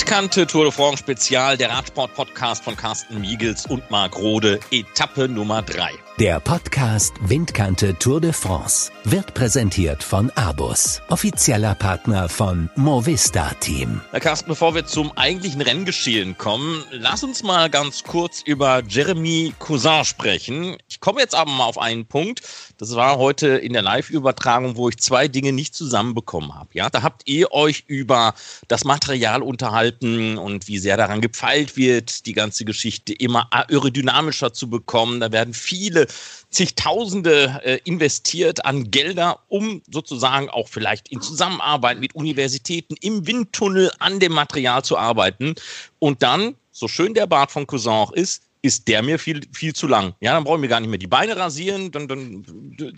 Windkante Tour de France Spezial, der Radsport-Podcast von Carsten Miegels und Marc Rode, Etappe Nummer 3. Der Podcast Windkante Tour de France wird präsentiert von Abus, offizieller Partner von Movista Team. Herr Carsten, bevor wir zum eigentlichen Renngeschehen kommen, lass uns mal ganz kurz über Jeremy Cousin sprechen. Ich komme jetzt aber mal auf einen Punkt. Das war heute in der Live-Übertragung, wo ich zwei Dinge nicht zusammenbekommen habe. Ja, da habt ihr euch über das Material unterhalten und wie sehr daran gefeilt wird, die ganze Geschichte immer aerodynamischer zu bekommen. Da werden viele zigtausende äh, investiert an Gelder, um sozusagen auch vielleicht in Zusammenarbeit mit Universitäten im Windtunnel an dem Material zu arbeiten. Und dann, so schön der Bart von Cousin auch ist, ist der mir viel, viel zu lang. Ja, dann brauchen wir gar nicht mehr die Beine rasieren, dann, dann,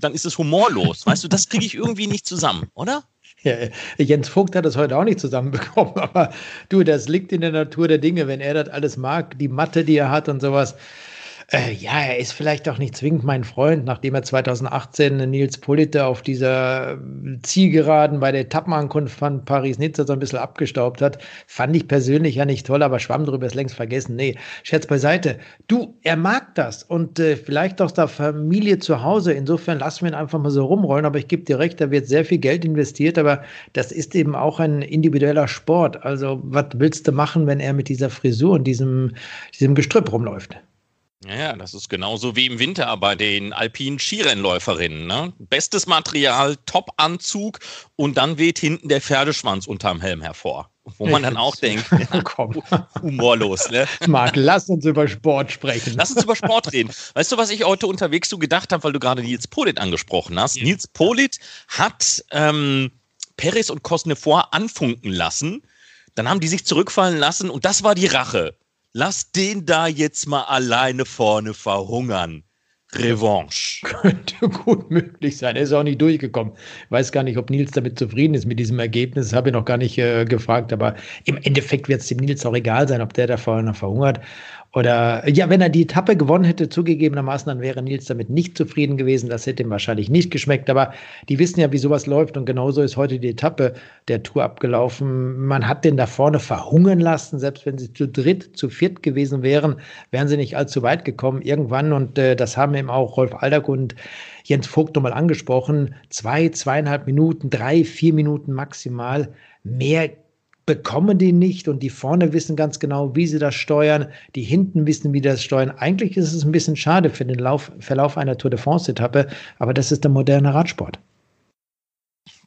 dann ist es humorlos. Weißt du, das kriege ich irgendwie nicht zusammen, oder? Ja, Jens Vogt hat das heute auch nicht zusammenbekommen, aber du, das liegt in der Natur der Dinge, wenn er das alles mag, die Matte, die er hat und sowas. Äh, ja, er ist vielleicht auch nicht zwingend mein Freund, nachdem er 2018 Nils Polite auf dieser Zielgeraden bei der Etappenankunft von Paris-Nizza so ein bisschen abgestaubt hat. Fand ich persönlich ja nicht toll, aber schwamm drüber ist längst vergessen. Nee, Scherz beiseite. Du, er mag das und äh, vielleicht aus der Familie zu Hause. Insofern lassen wir ihn einfach mal so rumrollen. Aber ich gebe dir recht, da wird sehr viel Geld investiert, aber das ist eben auch ein individueller Sport. Also, was willst du machen, wenn er mit dieser Frisur und diesem, diesem Gestrüpp rumläuft? Ja, das ist genauso wie im Winter bei den alpinen Skirennläuferinnen. Ne? Bestes Material, Top-Anzug und dann weht hinten der Pferdeschwanz unterm Helm hervor. Wo man dann auch denkt, ja, komm, humorlos. Ne? Marc, lass uns über Sport sprechen. Lass uns über Sport reden. Weißt du, was ich heute unterwegs so gedacht habe, weil du gerade Nils Polit angesprochen hast? Ja. Nils Polit hat ähm, Perez und Cosnefort anfunken lassen. Dann haben die sich zurückfallen lassen und das war die Rache lass den da jetzt mal alleine vorne verhungern. Revanche. Könnte gut möglich sein. Er ist auch nicht durchgekommen. Weiß gar nicht, ob Nils damit zufrieden ist mit diesem Ergebnis. Habe ich noch gar nicht äh, gefragt. Aber im Endeffekt wird es dem Nils auch egal sein, ob der da vorne verhungert oder ja, wenn er die Etappe gewonnen hätte, zugegebenermaßen, dann wäre Nils damit nicht zufrieden gewesen. Das hätte ihm wahrscheinlich nicht geschmeckt. Aber die wissen ja, wie sowas läuft. Und genauso ist heute die Etappe der Tour abgelaufen. Man hat den da vorne verhungern lassen. Selbst wenn sie zu dritt, zu viert gewesen wären, wären sie nicht allzu weit gekommen irgendwann. Und äh, das haben eben auch Rolf Aldag und Jens Vogt nochmal angesprochen. Zwei, zweieinhalb Minuten, drei, vier Minuten maximal. Mehr bekommen die nicht und die vorne wissen ganz genau, wie sie das steuern, die hinten wissen, wie sie das steuern. Eigentlich ist es ein bisschen schade für den Lauf, Verlauf einer Tour de France-Etappe, aber das ist der moderne Radsport.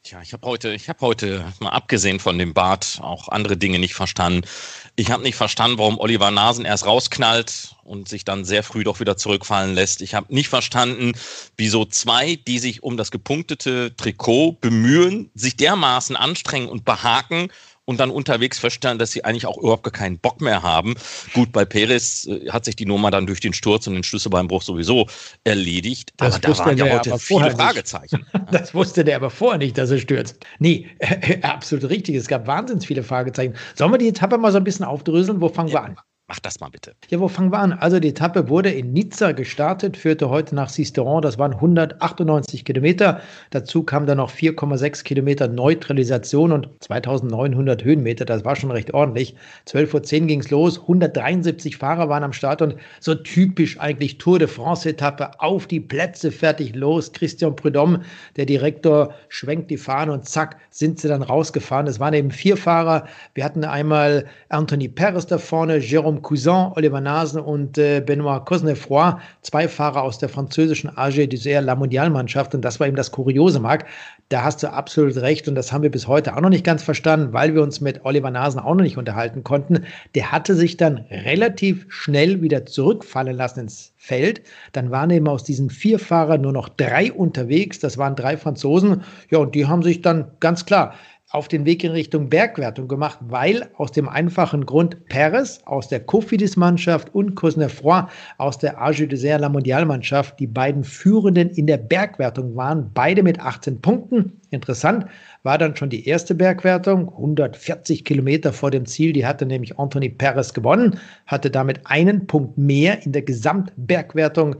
Tja, ich habe heute, ich habe heute mal abgesehen von dem Bart auch andere Dinge nicht verstanden. Ich habe nicht verstanden, warum Oliver Nasen erst rausknallt und sich dann sehr früh doch wieder zurückfallen lässt. Ich habe nicht verstanden, wieso zwei, die sich um das gepunktete Trikot bemühen, sich dermaßen anstrengen und behaken und dann unterwegs feststellen, dass sie eigentlich auch überhaupt gar keinen Bock mehr haben. Gut, bei Perez äh, hat sich die Nummer dann durch den Sturz und den Schlüsselbeinbruch sowieso erledigt. Das aber da waren ja heute viele Fragezeichen. das wusste der aber vorher nicht, dass er stürzt. Nee, äh, absolut richtig. Es gab wahnsinnig viele Fragezeichen. Sollen wir die Etappe mal so ein bisschen aufdröseln? Wo fangen ja. wir an? Mach das mal bitte. Ja, wo fangen wir an? Also die Etappe wurde in Nizza gestartet, führte heute nach Sisteron. Das waren 198 Kilometer. Dazu kam dann noch 4,6 Kilometer Neutralisation und 2900 Höhenmeter. Das war schon recht ordentlich. 12.10 Uhr ging es los. 173 Fahrer waren am Start und so typisch eigentlich Tour de France-Etappe. Auf die Plätze, fertig, los. Christian Prudhomme, der Direktor, schwenkt die Fahne und zack, sind sie dann rausgefahren. Es waren eben vier Fahrer. Wir hatten einmal Anthony Perez da vorne, Jérôme Jérôme Cousin, Oliver Nasen und äh, Benoit Cosnefroy, zwei Fahrer aus der französischen AG Dessert La Mondialmannschaft. Und das war eben das Kuriose, Marc. Da hast du absolut recht und das haben wir bis heute auch noch nicht ganz verstanden, weil wir uns mit Oliver Nasen auch noch nicht unterhalten konnten. Der hatte sich dann relativ schnell wieder zurückfallen lassen ins Feld. Dann waren eben aus diesen vier Fahrern nur noch drei unterwegs. Das waren drei Franzosen. Ja, und die haben sich dann ganz klar auf den Weg in Richtung Bergwertung gemacht, weil aus dem einfachen Grund Perez aus der Cofidis-Mannschaft und Cosnefroy aus der AG Dessert La Mondial-Mannschaft die beiden Führenden in der Bergwertung waren, beide mit 18 Punkten. Interessant war dann schon die erste Bergwertung, 140 Kilometer vor dem Ziel. Die hatte nämlich Anthony Perez gewonnen, hatte damit einen Punkt mehr in der Gesamtbergwertung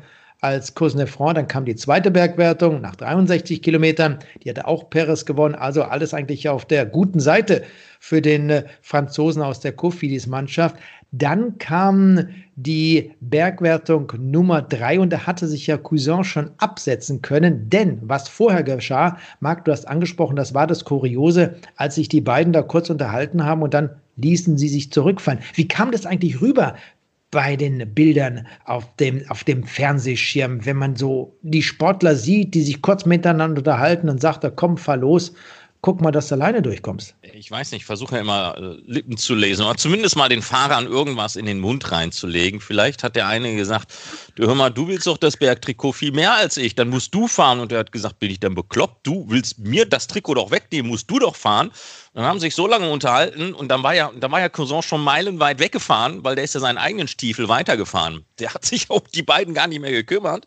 als Cosnefranc. Dann kam die zweite Bergwertung nach 63 Kilometern. Die hatte auch Perez gewonnen. Also alles eigentlich auf der guten Seite für den äh, Franzosen aus der Cofidis-Mannschaft. Dann kam die Bergwertung Nummer drei und da hatte sich ja Cousin schon absetzen können, denn was vorher geschah, Marc, du hast angesprochen, das war das Kuriose, als sich die beiden da kurz unterhalten haben und dann ließen sie sich zurückfallen. Wie kam das eigentlich rüber bei den Bildern auf dem, auf dem Fernsehschirm, wenn man so die Sportler sieht, die sich kurz miteinander unterhalten und sagt, da komm, fahr los guck mal, dass du alleine durchkommst. Ich weiß nicht, ich versuche ja immer äh, Lippen zu lesen oder zumindest mal den Fahrern irgendwas in den Mund reinzulegen. Vielleicht hat der eine gesagt, du hör mal, du willst doch das Bergtrikot viel mehr als ich, dann musst du fahren. Und er hat gesagt, bin ich dann bekloppt? Du willst mir das Trikot doch wegnehmen, musst du doch fahren. Dann haben sie sich so lange unterhalten und dann war ja, dann war ja Cousin schon meilenweit weggefahren, weil der ist ja seinen eigenen Stiefel weitergefahren. Der hat sich um die beiden gar nicht mehr gekümmert.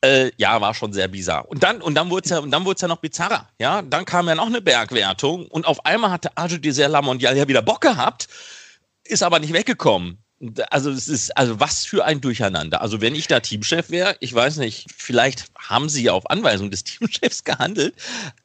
Äh, ja, war schon sehr bizarr. Und dann, und dann wurde es ja, und dann wurde ja noch bizarrer. Ja, dann kam ja noch eine Bergwertung und auf einmal hatte Arjo Desert La Mondiale ja wieder Bock gehabt, ist aber nicht weggekommen. Also es ist, also was für ein Durcheinander. Also wenn ich da Teamchef wäre, ich weiß nicht, vielleicht haben sie ja auf Anweisung des Teamchefs gehandelt,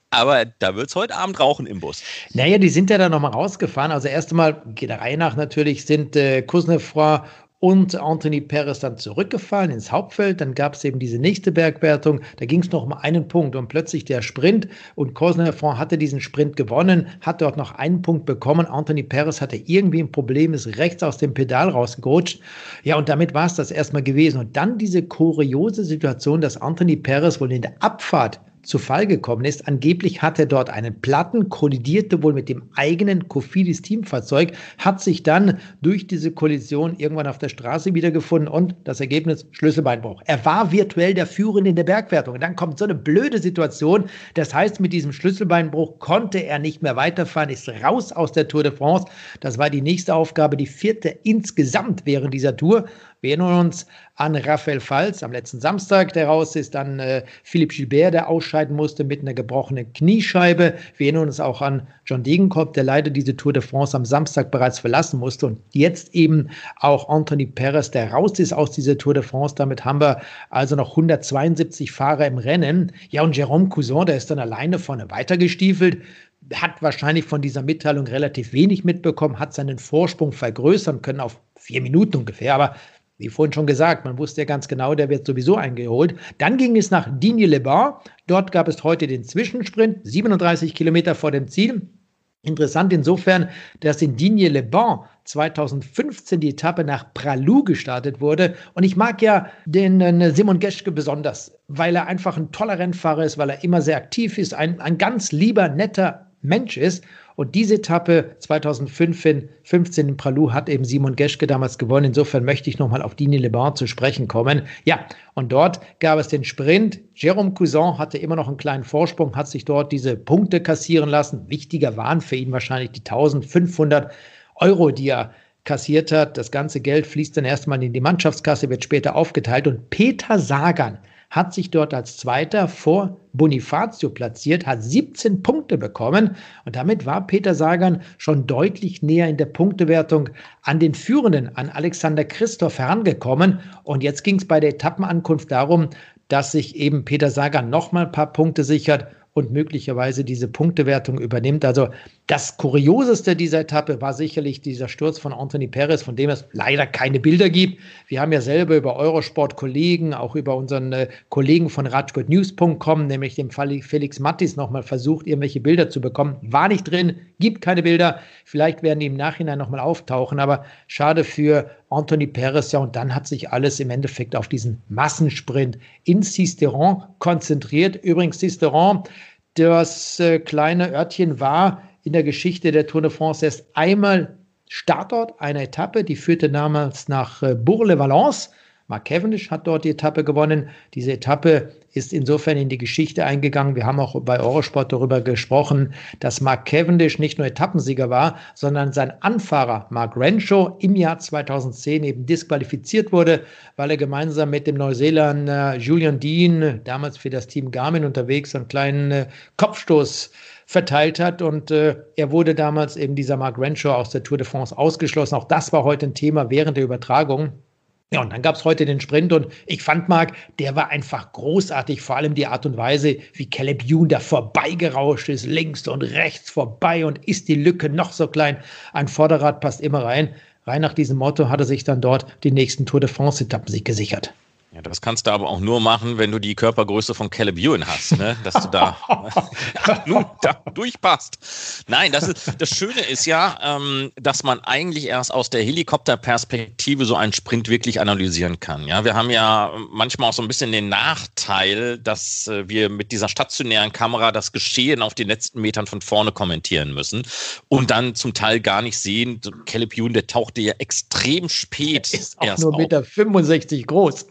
aber da wird es heute Abend rauchen im Bus. Naja, die sind ja dann nochmal rausgefahren. Also erst einmal, geht der Reihe nach natürlich, sind äh, Kuznefroy und Anthony Perez dann zurückgefallen ins Hauptfeld. Dann gab es eben diese nächste Bergwertung. Da ging es noch um einen Punkt und plötzlich der Sprint. Und Cosnefroy hatte diesen Sprint gewonnen, hat dort noch einen Punkt bekommen. Anthony Perez hatte irgendwie ein Problem, ist rechts aus dem Pedal rausgerutscht. Ja, und damit war es das erstmal gewesen. Und dann diese kuriose Situation, dass Anthony Perez wohl in der Abfahrt zu Fall gekommen ist. Angeblich hat er dort einen Platten, kollidierte wohl mit dem eigenen Kofidis Teamfahrzeug, hat sich dann durch diese Kollision irgendwann auf der Straße wiedergefunden und das Ergebnis Schlüsselbeinbruch. Er war virtuell der Führende in der Bergwertung. Und dann kommt so eine blöde Situation. Das heißt, mit diesem Schlüsselbeinbruch konnte er nicht mehr weiterfahren, ist raus aus der Tour de France. Das war die nächste Aufgabe, die vierte insgesamt während dieser Tour. Wir erinnern uns an Raphael Falz am letzten Samstag, der raus ist, dann äh, Philipp Gilbert, der ausscheiden musste mit einer gebrochenen Kniescheibe. Wir erinnern uns auch an John Degenkolb, der leider diese Tour de France am Samstag bereits verlassen musste. Und jetzt eben auch Anthony Perez, der raus ist aus dieser Tour de France. Damit haben wir also noch 172 Fahrer im Rennen. Ja, und Jérôme Cousin, der ist dann alleine vorne weitergestiefelt hat wahrscheinlich von dieser Mitteilung relativ wenig mitbekommen, hat seinen Vorsprung vergrößern können auf vier Minuten ungefähr. Aber wie vorhin schon gesagt, man wusste ja ganz genau, der wird sowieso eingeholt. Dann ging es nach Digne-les-Bains. Dort gab es heute den Zwischensprint, 37 Kilometer vor dem Ziel. Interessant insofern, dass in Digne-les-Bains 2015 die Etappe nach Pralou gestartet wurde. Und ich mag ja den äh, Simon Geschke besonders, weil er einfach ein toller Rennfahrer ist, weil er immer sehr aktiv ist, ein, ein ganz lieber, netter Mensch ist. Und diese Etappe 2015 in Pralou hat eben Simon Geschke damals gewonnen. Insofern möchte ich nochmal auf Dini Lebar zu sprechen kommen. Ja, und dort gab es den Sprint. Jérôme Cousin hatte immer noch einen kleinen Vorsprung, hat sich dort diese Punkte kassieren lassen. Wichtiger waren für ihn wahrscheinlich die 1500 Euro, die er kassiert hat. Das ganze Geld fließt dann erstmal in die Mannschaftskasse, wird später aufgeteilt. Und Peter Sagan hat sich dort als Zweiter vor Bonifacio platziert, hat 17 Punkte bekommen und damit war Peter Sagan schon deutlich näher in der Punktewertung an den Führenden, an Alexander Christoph herangekommen. Und jetzt ging es bei der Etappenankunft darum, dass sich eben Peter Sagan nochmal ein paar Punkte sichert und möglicherweise diese Punktewertung übernimmt. Also das Kurioseste dieser Etappe war sicherlich dieser Sturz von Anthony Perez, von dem es leider keine Bilder gibt. Wir haben ja selber über Eurosport-Kollegen, auch über unseren äh, Kollegen von radsportnews.com, nämlich dem Felix Mattis, nochmal versucht, irgendwelche Bilder zu bekommen. War nicht drin, gibt keine Bilder. Vielleicht werden die im Nachhinein nochmal auftauchen, aber schade für Anthony Perez. Ja, und dann hat sich alles im Endeffekt auf diesen Massensprint in Sisteron konzentriert. Übrigens, Sisteron, das äh, kleine Örtchen war in der Geschichte der Tour de France erst einmal Startort einer Etappe, die führte damals nach äh, Bourg-le-Valence. Mark Cavendish hat dort die Etappe gewonnen. Diese Etappe ist insofern in die Geschichte eingegangen. Wir haben auch bei Eurosport darüber gesprochen, dass Mark Cavendish nicht nur Etappensieger war, sondern sein Anfahrer Mark Renshaw im Jahr 2010 eben disqualifiziert wurde, weil er gemeinsam mit dem Neuseeländer Julian Dean, damals für das Team Garmin unterwegs, einen kleinen äh, Kopfstoß verteilt hat. Und äh, er wurde damals eben dieser Mark Renshaw aus der Tour de France ausgeschlossen. Auch das war heute ein Thema während der Übertragung. Ja, und dann gab es heute den Sprint und ich fand, Marc, der war einfach großartig, vor allem die Art und Weise, wie Caleb Youn da vorbeigerauscht ist, links und rechts vorbei und ist die Lücke noch so klein. Ein Vorderrad passt immer rein. Rein nach diesem Motto hat er sich dann dort die nächsten Tour de France-Etappen sich gesichert. Ja, das kannst du aber auch nur machen, wenn du die Körpergröße von Caleb Ewan hast, ne? dass du da, nun, da durchpasst. Nein, das, ist, das Schöne ist ja, ähm, dass man eigentlich erst aus der Helikopterperspektive so einen Sprint wirklich analysieren kann. Ja, wir haben ja manchmal auch so ein bisschen den Nachteil, dass äh, wir mit dieser stationären Kamera das Geschehen auf den letzten Metern von vorne kommentieren müssen und dann zum Teil gar nicht sehen. Caleb Ewan, der tauchte ja extrem spät ist auch erst nur 1,65 Meter 65 groß.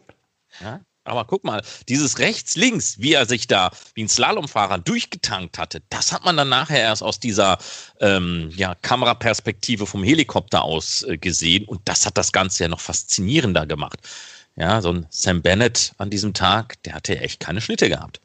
Aber guck mal, dieses rechts-links, wie er sich da wie ein Slalomfahrer durchgetankt hatte, das hat man dann nachher erst aus dieser ähm, ja, Kameraperspektive vom Helikopter aus äh, gesehen. Und das hat das Ganze ja noch faszinierender gemacht. Ja, so ein Sam Bennett an diesem Tag, der hatte echt keine Schnitte gehabt.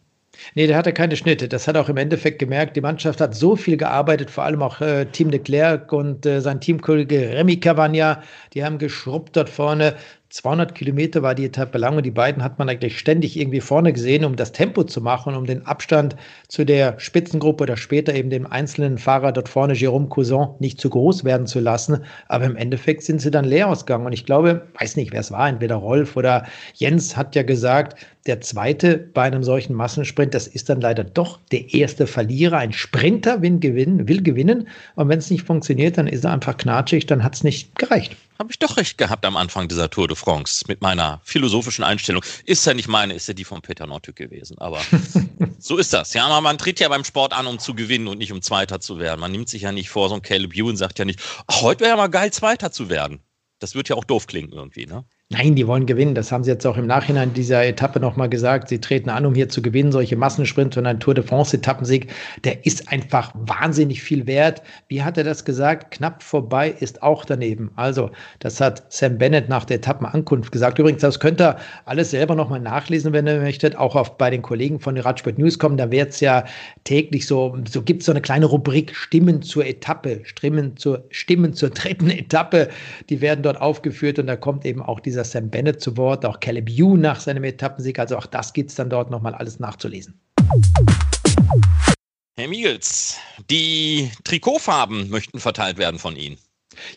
Nee, der hatte keine Schnitte. Das hat auch im Endeffekt gemerkt. Die Mannschaft hat so viel gearbeitet, vor allem auch äh, Team de Klerk und äh, sein Teamkollege Remy Cavagna. Die haben geschrubbt dort vorne. 200 Kilometer war die Etappe lang und die beiden hat man eigentlich ständig irgendwie vorne gesehen, um das Tempo zu machen, um den Abstand zu der Spitzengruppe oder später eben dem einzelnen Fahrer dort vorne, Jérôme Cousin, nicht zu groß werden zu lassen. Aber im Endeffekt sind sie dann leer ausgegangen. Und ich glaube, weiß nicht, wer es war, entweder Rolf oder Jens hat ja gesagt, der zweite bei einem solchen Massensprint, das ist dann leider doch der erste Verlierer. Ein Sprinter will gewinnen, will gewinnen. Und wenn es nicht funktioniert, dann ist er einfach knatschig, dann hat es nicht gereicht habe ich doch recht gehabt am Anfang dieser Tour de France mit meiner philosophischen Einstellung. Ist ja nicht meine, ist ja die von Peter Nortück gewesen. Aber so ist das. Ja, aber man tritt ja beim Sport an, um zu gewinnen und nicht um Zweiter zu werden. Man nimmt sich ja nicht vor, so ein Caleb Ewan sagt ja nicht, heute wäre ja mal geil, Zweiter zu werden. Das wird ja auch doof klingen irgendwie, ne? Nein, die wollen gewinnen. Das haben sie jetzt auch im Nachhinein dieser Etappe nochmal gesagt. Sie treten an, um hier zu gewinnen. Solche Massensprints und ein Tour de France-Etappensieg, der ist einfach wahnsinnig viel wert. Wie hat er das gesagt? Knapp vorbei ist auch daneben. Also, das hat Sam Bennett nach der Etappenankunft gesagt. Übrigens, das könnt ihr alles selber nochmal nachlesen, wenn ihr möchtet. Auch auf, bei den Kollegen von Radsport News kommen. Da wird es ja täglich so, so gibt es so eine kleine Rubrik Stimmen zur Etappe, Stimmen zur, Stimmen zur dritten Etappe. Die werden dort aufgeführt und da kommt eben auch dieser dieser Sam Bennett zu Wort, auch Caleb Ewan nach seinem Etappensieg. Also auch das gibt es dann dort nochmal alles nachzulesen. Herr Miegels, die Trikotfarben möchten verteilt werden von Ihnen.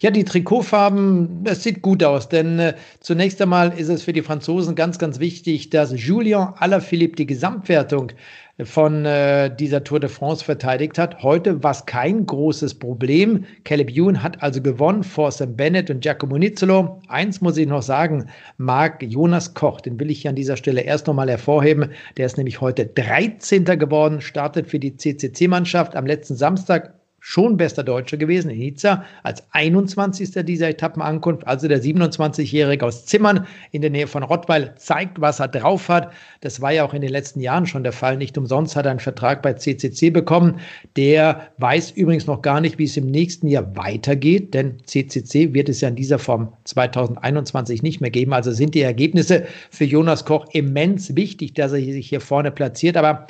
Ja, die Trikotfarben, das sieht gut aus, denn äh, zunächst einmal ist es für die Franzosen ganz, ganz wichtig, dass Julien Alaphilippe die Gesamtwertung von äh, dieser Tour de France verteidigt hat. Heute war es kein großes Problem. Caleb Ewan hat also gewonnen vor Sam Bennett und Giacomo Nizzolo. Eins muss ich noch sagen, Marc Jonas Koch, den will ich hier an dieser Stelle erst nochmal hervorheben. Der ist nämlich heute 13. geworden, startet für die CCC-Mannschaft am letzten Samstag schon bester Deutscher gewesen in Nizza als 21. dieser Etappenankunft. Also der 27-Jährige aus Zimmern in der Nähe von Rottweil zeigt, was er drauf hat. Das war ja auch in den letzten Jahren schon der Fall. Nicht umsonst hat er einen Vertrag bei CCC bekommen. Der weiß übrigens noch gar nicht, wie es im nächsten Jahr weitergeht, denn CCC wird es ja in dieser Form 2021 nicht mehr geben. Also sind die Ergebnisse für Jonas Koch immens wichtig, dass er sich hier vorne platziert. Aber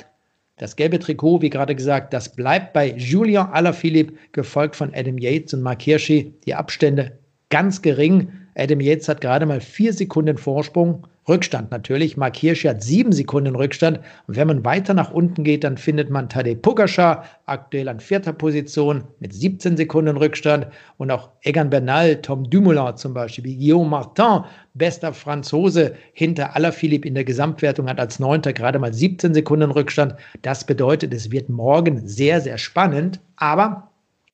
das gelbe Trikot, wie gerade gesagt, das bleibt bei Julien Alaphilippe, gefolgt von Adam Yates und Mark Hirschi. Die Abstände ganz gering. Adam Yates hat gerade mal vier Sekunden Vorsprung. Rückstand natürlich. Mark Hirschi hat sieben Sekunden Rückstand. Und wenn man weiter nach unten geht, dann findet man Tadej Pogacar aktuell an vierter Position mit 17 Sekunden Rückstand. Und auch Egan Bernal, Tom Dumoulin zum Beispiel, Guillaume Martin, bester Franzose hinter Alaphilippe in der Gesamtwertung, hat als Neunter gerade mal 17 Sekunden Rückstand. Das bedeutet, es wird morgen sehr, sehr spannend. Aber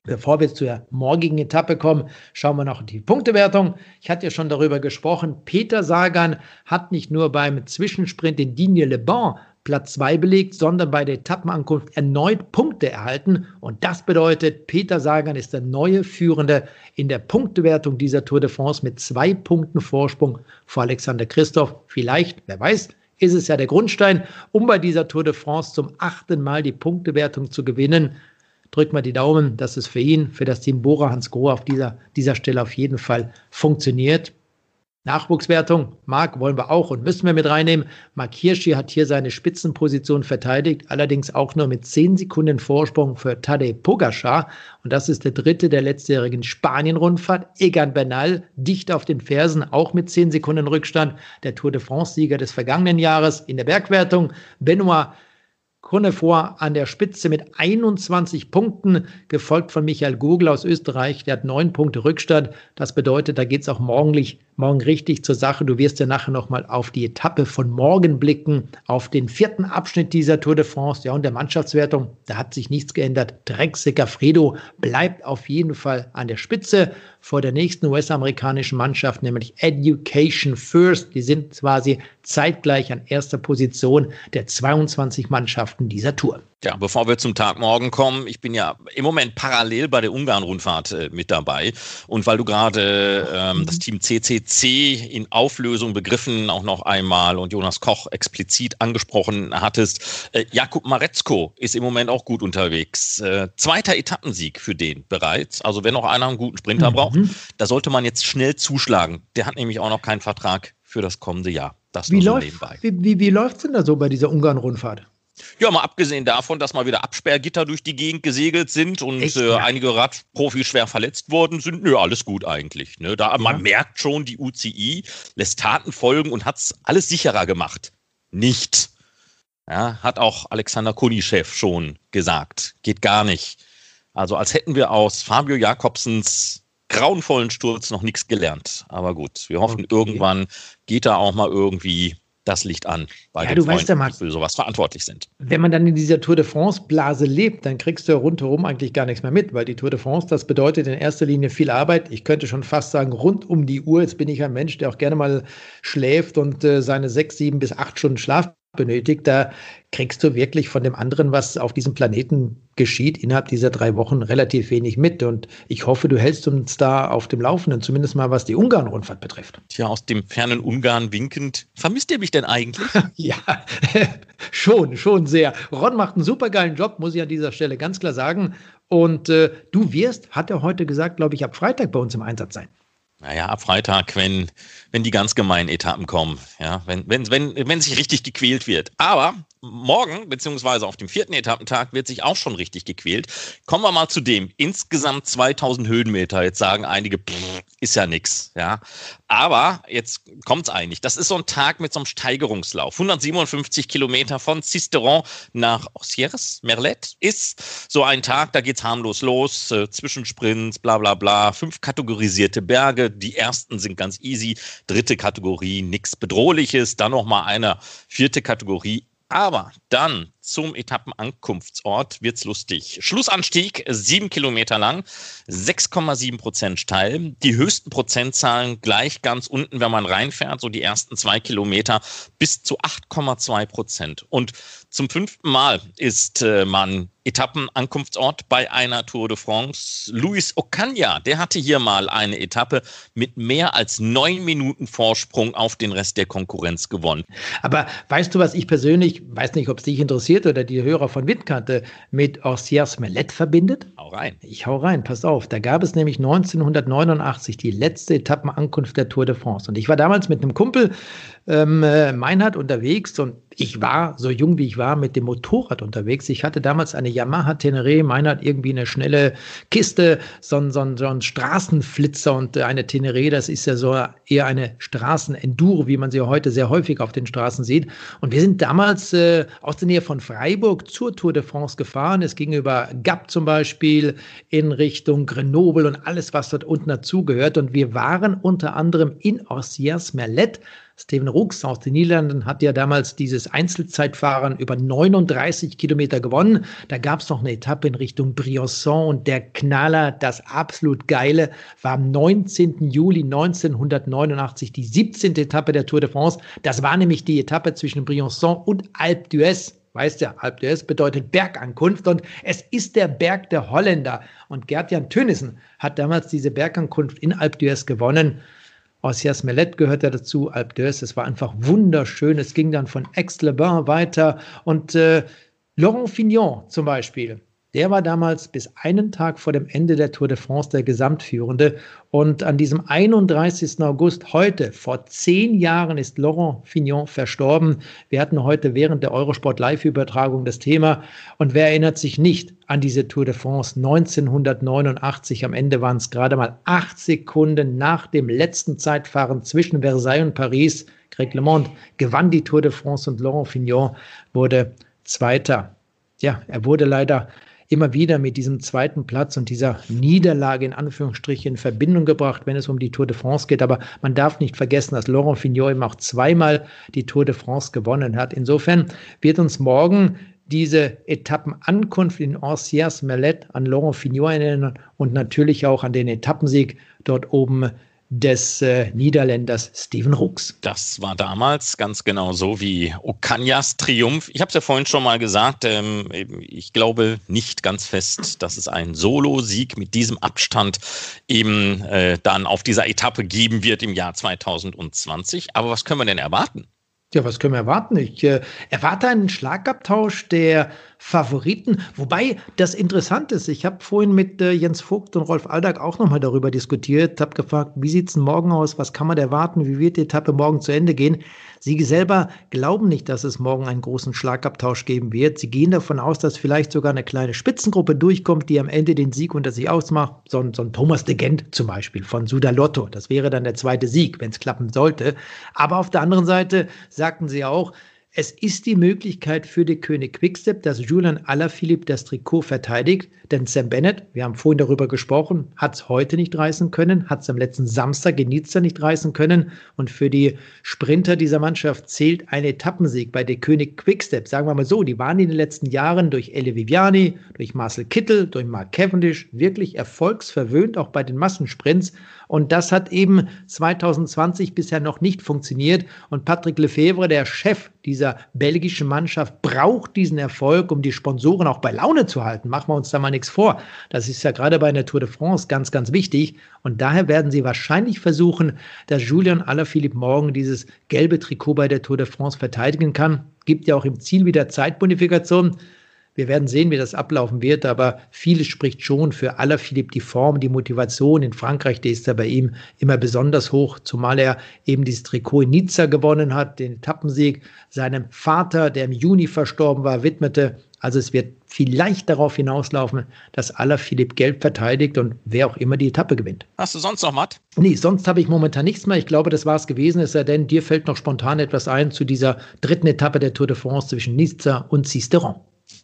Bevor wir zur morgigen Etappe kommen, schauen wir noch die Punktewertung. Ich hatte ja schon darüber gesprochen. Peter Sagan hat nicht nur beim Zwischensprint in Digne Le Ban Platz 2 belegt, sondern bei der Etappenankunft erneut Punkte erhalten. Und das bedeutet, Peter Sagan ist der neue Führende in der Punktewertung dieser Tour de France mit zwei Punkten Vorsprung vor Alexander Christoph. Vielleicht, wer weiß, ist es ja der Grundstein, um bei dieser Tour de France zum achten Mal die Punktewertung zu gewinnen drückt mal die Daumen, dass es für ihn, für das Team Bora Hans Grohe auf dieser, dieser Stelle auf jeden Fall funktioniert. Nachwuchswertung, Marc, wollen wir auch und müssen wir mit reinnehmen. Marc Hirschi hat hier seine Spitzenposition verteidigt, allerdings auch nur mit 10 Sekunden Vorsprung für Tadej Pogacar. Und das ist der dritte der letztjährigen Spanien-Rundfahrt. Egan Bernal dicht auf den Fersen, auch mit 10 Sekunden Rückstand. Der Tour de France-Sieger des vergangenen Jahres in der Bergwertung. Benoit Connefort an der Spitze mit 21 Punkten, gefolgt von Michael Gugel aus Österreich, der hat neun Punkte Rückstand. Das bedeutet, da geht es auch morgendlich morgen richtig zur Sache. Du wirst ja nachher nochmal auf die Etappe von morgen blicken, auf den vierten Abschnitt dieser Tour de France. Ja, und der Mannschaftswertung, da hat sich nichts geändert. Drexiger Fredo bleibt auf jeden Fall an der Spitze vor der nächsten US-amerikanischen Mannschaft, nämlich Education First. Die sind quasi zeitgleich an erster Position der 22 Mannschaften dieser Tour. Ja, bevor wir zum Tag morgen kommen, ich bin ja im Moment parallel bei der Ungarn-Rundfahrt äh, mit dabei. Und weil du gerade ähm, das Team CCC in Auflösung begriffen auch noch einmal und Jonas Koch explizit angesprochen hattest, äh, Jakub Maretzko ist im Moment auch gut unterwegs. Äh, zweiter Etappensieg für den bereits. Also wenn noch einer einen guten Sprinter mhm. braucht, da sollte man jetzt schnell zuschlagen. Der hat nämlich auch noch keinen Vertrag für das kommende Jahr. Das wie, läuft, wie, wie, wie läuft es denn da so bei dieser Ungarn-Rundfahrt? Ja, mal abgesehen davon, dass mal wieder Absperrgitter durch die Gegend gesegelt sind und Echt, äh, ja. einige Radprofis schwer verletzt worden sind, nö, alles gut eigentlich. Ne? Da, ja. Man merkt schon, die UCI lässt Taten folgen und hat es alles sicherer gemacht. Nicht. Ja, hat auch Alexander Kunischew schon gesagt. Geht gar nicht. Also als hätten wir aus Fabio Jakobsens grauenvollen Sturz noch nichts gelernt. Aber gut, wir hoffen, okay. irgendwann geht da auch mal irgendwie das Licht an bei ja, den Freunden, weißt ja, Marc, die für sowas verantwortlich sind. Wenn man dann in dieser Tour de France-Blase lebt, dann kriegst du ja rundherum eigentlich gar nichts mehr mit, weil die Tour de France, das bedeutet in erster Linie viel Arbeit. Ich könnte schon fast sagen, rund um die Uhr. Jetzt bin ich ein Mensch, der auch gerne mal schläft und äh, seine sechs, sieben bis acht Stunden Schlaf benötigt, da kriegst du wirklich von dem anderen, was auf diesem Planeten geschieht, innerhalb dieser drei Wochen relativ wenig mit. Und ich hoffe, du hältst uns da auf dem Laufenden, zumindest mal was die Ungarn-Rundfahrt betrifft. Tja, aus dem fernen Ungarn winkend. Vermisst ihr mich denn eigentlich? ja, schon, schon sehr. Ron macht einen supergeilen Job, muss ich an dieser Stelle ganz klar sagen. Und äh, du wirst, hat er heute gesagt, glaube ich, ab Freitag bei uns im Einsatz sein. Naja, ab Freitag, wenn, wenn die ganz gemeinen Etappen kommen, ja, wenn, wenn, wenn, wenn sich richtig gequält wird. Aber morgen, beziehungsweise auf dem vierten Etappentag, wird sich auch schon richtig gequält. Kommen wir mal zu dem. Insgesamt 2000 Höhenmeter. Jetzt sagen einige, pff, ist ja nix, ja. Aber jetzt kommt's eigentlich. Das ist so ein Tag mit so einem Steigerungslauf. 157 Kilometer von Cisteron nach Sierres, Merlet ist so ein Tag, da geht's harmlos los. Äh, Zwischensprints, bla, bla, bla. Fünf kategorisierte Berge. Die ersten sind ganz easy. Dritte Kategorie, nichts Bedrohliches. Dann nochmal eine vierte Kategorie, aber dann zum Etappenankunftsort wird's lustig. Schlussanstieg sieben Kilometer lang, 6,7 Prozent steil. Die höchsten Prozentzahlen gleich ganz unten, wenn man reinfährt, so die ersten zwei Kilometer bis zu 8,2 Prozent. Und zum fünften Mal ist äh, man Etappenankunftsort bei einer Tour de France. Luis Ocaña, der hatte hier mal eine Etappe mit mehr als neun Minuten Vorsprung auf den Rest der Konkurrenz gewonnen. Aber weißt du, was ich persönlich, weiß nicht, ob es dich interessiert oder die Hörer von Windkante, mit Orsias Melet verbindet? Hau rein. Ich hau rein, pass auf. Da gab es nämlich 1989 die letzte Etappenankunft der Tour de France. Und ich war damals mit einem Kumpel ähm, äh, Meinhard unterwegs und ich war, so jung wie ich war, mit dem Motorrad unterwegs. Ich hatte damals eine Yamaha Tenere, Meinhard irgendwie eine schnelle Kiste, so ein, so ein, so ein Straßenflitzer und eine Tenere, das ist ja so eher eine Straßenenduro, wie man sie heute sehr häufig auf den Straßen sieht. Und wir sind damals äh, aus der Nähe von Freiburg zur Tour de France gefahren. Es ging über Gap zum Beispiel in Richtung Grenoble und alles, was dort unten dazugehört. Und wir waren unter anderem in Orsières Merlet Steven Rux aus den Niederlanden hat ja damals dieses Einzelzeitfahren über 39 Kilometer gewonnen. Da gab es noch eine Etappe in Richtung Briançon und der Knaller, das absolut Geile, war am 19. Juli 1989 die 17. Etappe der Tour de France. Das war nämlich die Etappe zwischen Briançon und Alpe d'Huez weißt ja, Alp d'Huez bedeutet Bergankunft und es ist der Berg der Holländer. Und Gerd-Jan Tönissen hat damals diese Bergankunft in Alp d'Huez gewonnen. Ossias Mellet gehört ja dazu, Alp d'Huez, es war einfach wunderschön. Es ging dann von Aix-les-Bains weiter und äh, Laurent Fignon zum Beispiel, Der war damals bis einen Tag vor dem Ende der Tour de France der Gesamtführende. Und an diesem 31. August heute, vor zehn Jahren, ist Laurent Fignon verstorben. Wir hatten heute während der Eurosport Live-Übertragung das Thema. Und wer erinnert sich nicht an diese Tour de France 1989? Am Ende waren es gerade mal acht Sekunden nach dem letzten Zeitfahren zwischen Versailles und Paris. Greg LeMond gewann die Tour de France und Laurent Fignon wurde Zweiter. Ja, er wurde leider immer wieder mit diesem zweiten Platz und dieser Niederlage in Anführungsstrichen in Verbindung gebracht, wenn es um die Tour de France geht. Aber man darf nicht vergessen, dass Laurent Fignot eben auch zweimal die Tour de France gewonnen hat. Insofern wird uns morgen diese Etappenankunft in Anciers Melette an Laurent Fignot erinnern und natürlich auch an den Etappensieg dort oben des äh, Niederländers Steven Rooks. Das war damals ganz genau so wie Okanyas Triumph. Ich habe es ja vorhin schon mal gesagt, ähm, ich glaube nicht ganz fest, dass es einen Solo-Sieg mit diesem Abstand eben äh, dann auf dieser Etappe geben wird im Jahr 2020. Aber was können wir denn erwarten? Ja, was können wir erwarten? Ich äh, erwarte einen Schlagabtausch der Favoriten. Wobei das interessant ist, ich habe vorhin mit äh, Jens Vogt und Rolf Aldag auch nochmal darüber diskutiert, habe gefragt, wie sieht es morgen aus, was kann man erwarten, wie wird die Etappe morgen zu Ende gehen. Sie selber glauben nicht, dass es morgen einen großen Schlagabtausch geben wird. Sie gehen davon aus, dass vielleicht sogar eine kleine Spitzengruppe durchkommt, die am Ende den Sieg unter sich ausmacht. So ein, so ein Thomas de Gent zum Beispiel von Sudalotto. Das wäre dann der zweite Sieg, wenn es klappen sollte. Aber auf der anderen Seite sagten sie auch, es ist die Möglichkeit für die König Quickstep, dass Julian Alaphilippe das Trikot verteidigt, denn Sam Bennett, wir haben vorhin darüber gesprochen, hat es heute nicht reißen können, hat es am letzten Samstag in Nizza nicht reißen können und für die Sprinter dieser Mannschaft zählt ein Etappensieg bei der König Quickstep. Sagen wir mal so, die waren in den letzten Jahren durch Elle Viviani, durch Marcel Kittel, durch Mark Cavendish wirklich erfolgsverwöhnt, auch bei den Massensprints und das hat eben 2020 bisher noch nicht funktioniert. Und Patrick Lefebvre, der Chef dieser belgischen Mannschaft, braucht diesen Erfolg, um die Sponsoren auch bei Laune zu halten. Machen wir uns da mal nichts vor. Das ist ja gerade bei der Tour de France ganz, ganz wichtig. Und daher werden sie wahrscheinlich versuchen, dass Julian Alaphilippe morgen dieses gelbe Trikot bei der Tour de France verteidigen kann. Gibt ja auch im Ziel wieder Zeitbonifikation. Wir werden sehen, wie das ablaufen wird, aber vieles spricht schon für Alaphilippe. Die Form, die Motivation in Frankreich, die ist ja bei ihm immer besonders hoch, zumal er eben dieses Trikot in Nizza gewonnen hat, den Etappensieg seinem Vater, der im Juni verstorben war, widmete. Also es wird vielleicht darauf hinauslaufen, dass Alaphilippe gelb verteidigt und wer auch immer die Etappe gewinnt. Hast du sonst noch, Matt? Nee, sonst habe ich momentan nichts mehr. Ich glaube, das war es gewesen, es sei denn, dir fällt noch spontan etwas ein zu dieser dritten Etappe der Tour de France zwischen Nizza und Cisteron.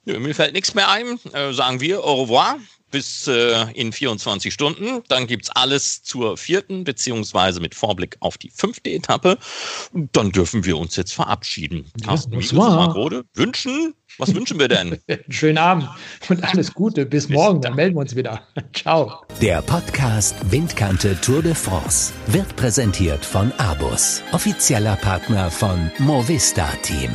Nö, mir fällt nichts mehr ein. Äh, sagen wir au revoir bis äh, in 24 Stunden. Dann gibt es alles zur vierten, beziehungsweise mit Vorblick auf die fünfte Etappe. Und dann dürfen wir uns jetzt verabschieden. Ja, Carsten Markrode wünschen. Was wünschen wir denn? Schönen Abend und alles Gute. Bis, bis morgen, dann. dann melden wir uns wieder. Ciao. Der Podcast Windkante Tour de France wird präsentiert von Abus, offizieller Partner von Movista Team.